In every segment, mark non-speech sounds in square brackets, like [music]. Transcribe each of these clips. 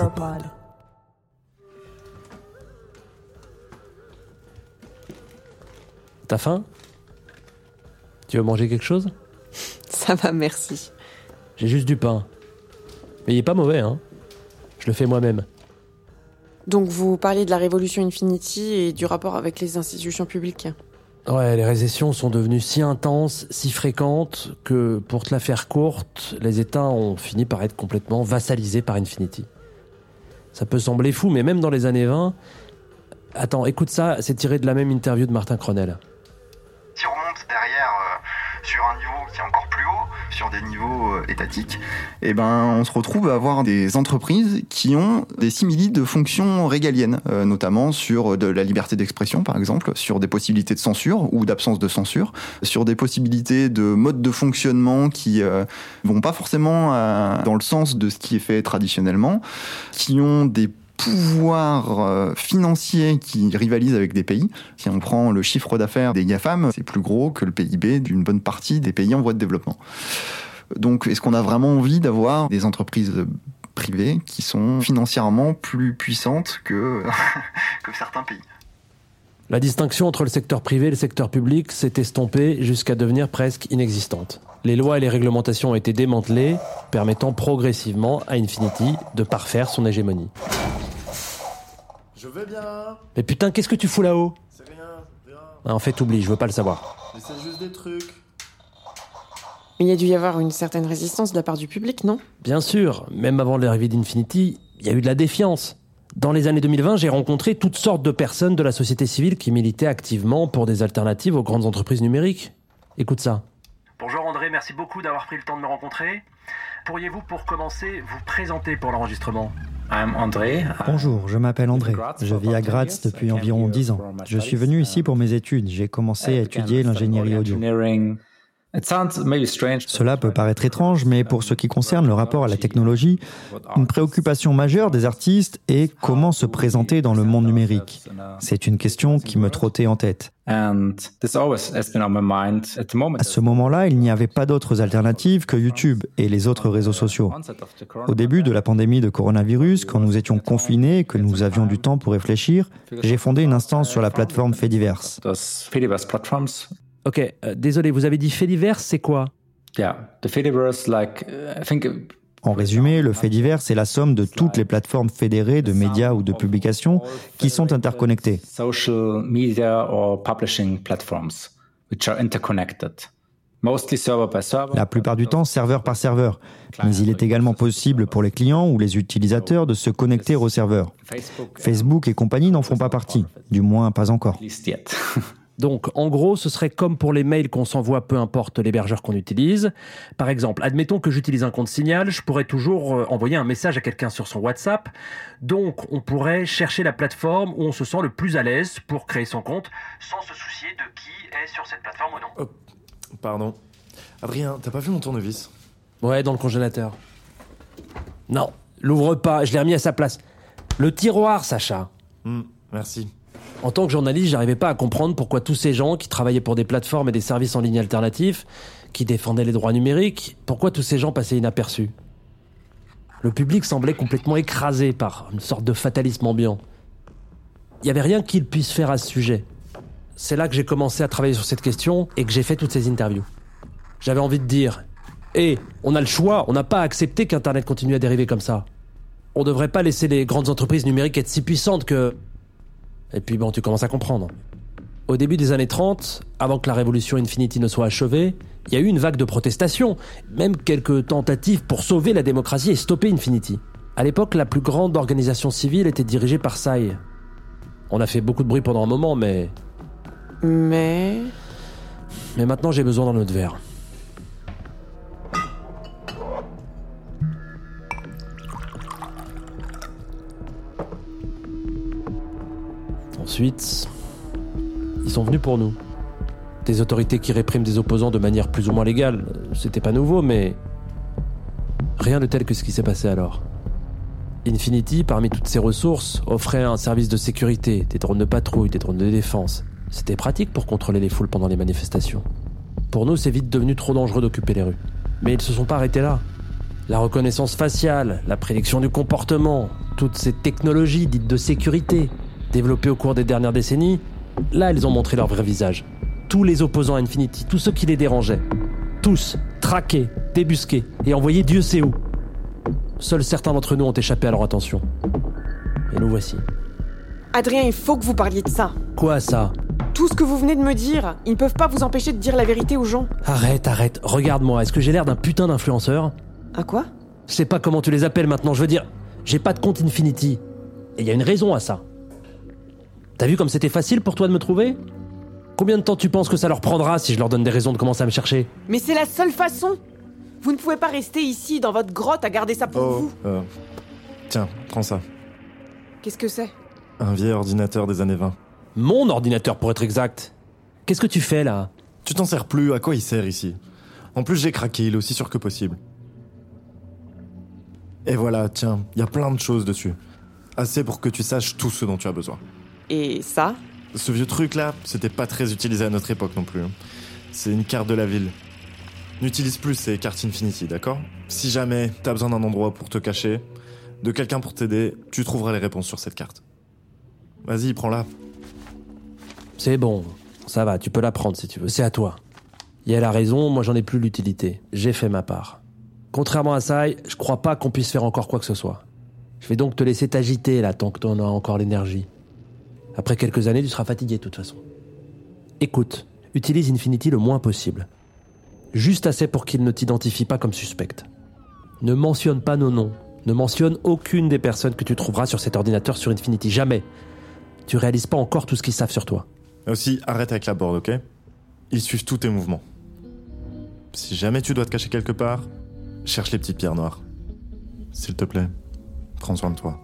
Europod. T'as faim? Tu veux manger quelque chose? Ça va, merci. J'ai juste du pain. Mais il est pas mauvais, hein Je le fais moi-même. Donc vous parliez de la révolution Infinity et du rapport avec les institutions publiques. Ouais, les récessions sont devenues si intenses, si fréquentes, que pour te la faire courte, les États ont fini par être complètement vassalisés par Infinity. Ça peut sembler fou, mais même dans les années 20... Attends, écoute ça, c'est tiré de la même interview de Martin Cronel. Sur des niveaux euh, étatiques, eh ben, on se retrouve à avoir des entreprises qui ont des similitudes de fonctions régaliennes, euh, notamment sur de la liberté d'expression, par exemple, sur des possibilités de censure ou d'absence de censure, sur des possibilités de modes de fonctionnement qui euh, vont pas forcément euh, dans le sens de ce qui est fait traditionnellement, qui ont des pouvoirs euh, financiers qui rivalisent avec des pays. Si on prend le chiffre d'affaires des GAFAM, c'est plus gros que le PIB d'une bonne partie des pays en voie de développement. Donc, est-ce qu'on a vraiment envie d'avoir des entreprises privées qui sont financièrement plus puissantes que [laughs] certains pays? La distinction entre le secteur privé et le secteur public s'est estompée jusqu'à devenir presque inexistante. Les lois et les réglementations ont été démantelées, permettant progressivement à Infinity de parfaire son hégémonie. Je vais bien. Mais putain, qu'est-ce que tu fous là-haut C'est rien, rien. Ah, En fait, oublie, je veux pas le savoir. Mais c'est juste des trucs. Mais il y a dû y avoir une certaine résistance de la part du public, non? Bien sûr, même avant l'arrivée d'Infinity, il y a eu de la défiance. Dans les années 2020, j'ai rencontré toutes sortes de personnes de la société civile qui militaient activement pour des alternatives aux grandes entreprises numériques. Écoute ça. Bonjour André, merci beaucoup d'avoir pris le temps de me rencontrer. Pourriez-vous pour commencer vous présenter pour l'enregistrement? I'm André. Bonjour, je m'appelle André. Je vis à Graz depuis environ 10 ans. Je suis venu ici pour mes études. J'ai commencé à étudier l'ingénierie audio. Cela peut paraître étrange, mais pour ce qui concerne le rapport à la technologie, une préoccupation majeure des artistes est comment se présenter dans le monde numérique. C'est une question qui me trottait en tête. À ce moment-là, il n'y avait pas d'autres alternatives que YouTube et les autres réseaux sociaux. Au début de la pandémie de coronavirus, quand nous étions confinés et que nous avions du temps pour réfléchir, j'ai fondé une instance sur la plateforme Fediverse. Ok, euh, désolé, vous avez dit fait divers, c'est quoi? En résumé, le fait divers, c'est la somme de toutes les plateformes fédérées de médias ou de publications qui sont interconnectées. La plupart du temps, serveur par serveur. Mais il est également possible pour les clients ou les utilisateurs de se connecter au serveur. Facebook et compagnie n'en font pas partie, du moins pas encore. [laughs] Donc, en gros, ce serait comme pour les mails qu'on s'envoie, peu importe l'hébergeur qu'on utilise. Par exemple, admettons que j'utilise un compte Signal, je pourrais toujours euh, envoyer un message à quelqu'un sur son WhatsApp. Donc, on pourrait chercher la plateforme où on se sent le plus à l'aise pour créer son compte, sans se soucier de qui est sur cette plateforme ou non. Oh, pardon. Adrien, t'as pas vu mon tournevis? Ouais, dans le congélateur. Non, l'ouvre pas, je l'ai remis à sa place. Le tiroir, Sacha. Hmm, Merci. En tant que journaliste, j'arrivais pas à comprendre pourquoi tous ces gens qui travaillaient pour des plateformes et des services en ligne alternatifs, qui défendaient les droits numériques, pourquoi tous ces gens passaient inaperçus? Le public semblait complètement écrasé par une sorte de fatalisme ambiant. Il n'y avait rien qu'il puisse faire à ce sujet. C'est là que j'ai commencé à travailler sur cette question et que j'ai fait toutes ces interviews. J'avais envie de dire Hé, on a le choix, on n'a pas accepté qu'Internet continue à dériver comme ça. On devrait pas laisser les grandes entreprises numériques être si puissantes que et puis bon, tu commences à comprendre. Au début des années 30, avant que la révolution Infinity ne soit achevée, il y a eu une vague de protestations, même quelques tentatives pour sauver la démocratie et stopper Infinity. À l'époque, la plus grande organisation civile était dirigée par Sai. On a fait beaucoup de bruit pendant un moment, mais... Mais... Mais maintenant j'ai besoin d'un autre verre. Ensuite, ils sont venus pour nous. Des autorités qui répriment des opposants de manière plus ou moins légale. C'était pas nouveau, mais rien de tel que ce qui s'est passé alors. Infinity, parmi toutes ses ressources, offrait un service de sécurité, des drones de patrouille, des drones de défense. C'était pratique pour contrôler les foules pendant les manifestations. Pour nous, c'est vite devenu trop dangereux d'occuper les rues. Mais ils se sont pas arrêtés là. La reconnaissance faciale, la prédiction du comportement, toutes ces technologies dites de sécurité, développées au cours des dernières décennies, là, elles ont montré leur vrai visage. Tous les opposants à Infinity, tous ceux qui les dérangeaient, tous traqués, débusqués et envoyés Dieu sait où. Seuls certains d'entre nous ont échappé à leur attention. Et nous voici. Adrien, il faut que vous parliez de ça. Quoi ça? Tout ce que vous venez de me dire, ils ne peuvent pas vous empêcher de dire la vérité aux gens. Arrête, arrête, regarde-moi, est-ce que j'ai l'air d'un putain d'influenceur? À quoi? Je sais pas comment tu les appelles maintenant, je veux dire, j'ai pas de compte Infinity. Et il y a une raison à ça. T'as vu comme c'était facile pour toi de me trouver? Combien de temps tu penses que ça leur prendra si je leur donne des raisons de commencer à me chercher? Mais c'est la seule façon Vous ne pouvez pas rester ici, dans votre grotte, à garder ça pour Oh, vous. euh, tiens, prends ça. Qu'est-ce que c'est? Un vieil ordinateur des années 20. Mon ordinateur pour être exact. Qu'est-ce que tu fais là? Tu t'en sers plus, à quoi il sert ici? En plus, j'ai craqué, il est aussi sûr que possible. Et voilà, tiens, il y a plein de choses dessus. Assez pour que tu saches tout ce dont tu as besoin. Et ça Ce vieux truc là, c'était pas très utilisé à notre époque non plus. hein. C'est une carte de la ville. N'utilise plus ces cartes Infinity, d'accord? Si jamais t'as besoin d'un endroit pour te cacher, de quelqu'un pour t'aider, tu trouveras les réponses sur cette carte. Vas-y, prends-la. C'est bon, ça va, tu peux la prendre si tu veux, c'est à toi. Et elle a raison, moi j'en ai plus l'utilité. J'ai fait ma part. Contrairement à Sai, je crois pas qu'on puisse faire encore quoi que ce soit. Je vais donc te laisser t'agiter là tant que t'en as encore l'énergie. Après quelques années, tu seras fatigué de toute façon. Écoute, utilise Infinity le moins possible. Juste assez pour qu'il ne t'identifie pas comme suspecte. Ne mentionne pas nos noms. Ne mentionne aucune des personnes que tu trouveras sur cet ordinateur sur Infinity. Jamais. Tu réalises pas encore tout ce qu'ils savent sur toi. Aussi, arrête avec la board, ok? Ils suivent tous tes mouvements. Si jamais tu dois te cacher quelque part, cherche les petites pierres noires. S'il te plaît, prends soin de toi.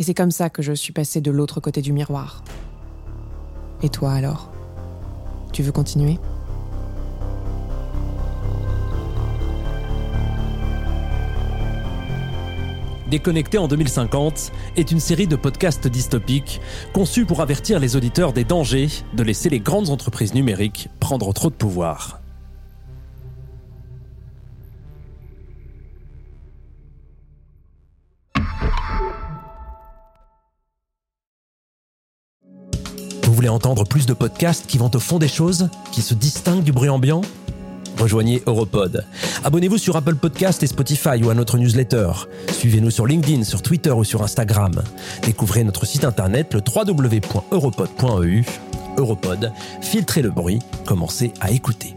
Et c'est comme ça que je suis passée de l'autre côté du miroir. Et toi alors? Tu veux continuer? Déconnecté en 2050 est une série de podcasts dystopiques conçus pour avertir les auditeurs des dangers de laisser les grandes entreprises numériques prendre trop de pouvoir. Voulez entendre plus de podcasts qui vont au fond des choses, qui se distinguent du bruit ambiant Rejoignez Europod. Abonnez-vous sur Apple Podcast et Spotify ou à notre newsletter. Suivez-nous sur LinkedIn, sur Twitter ou sur Instagram. Découvrez notre site internet le www.europod.eu. Europod, filtrez le bruit, commencez à écouter.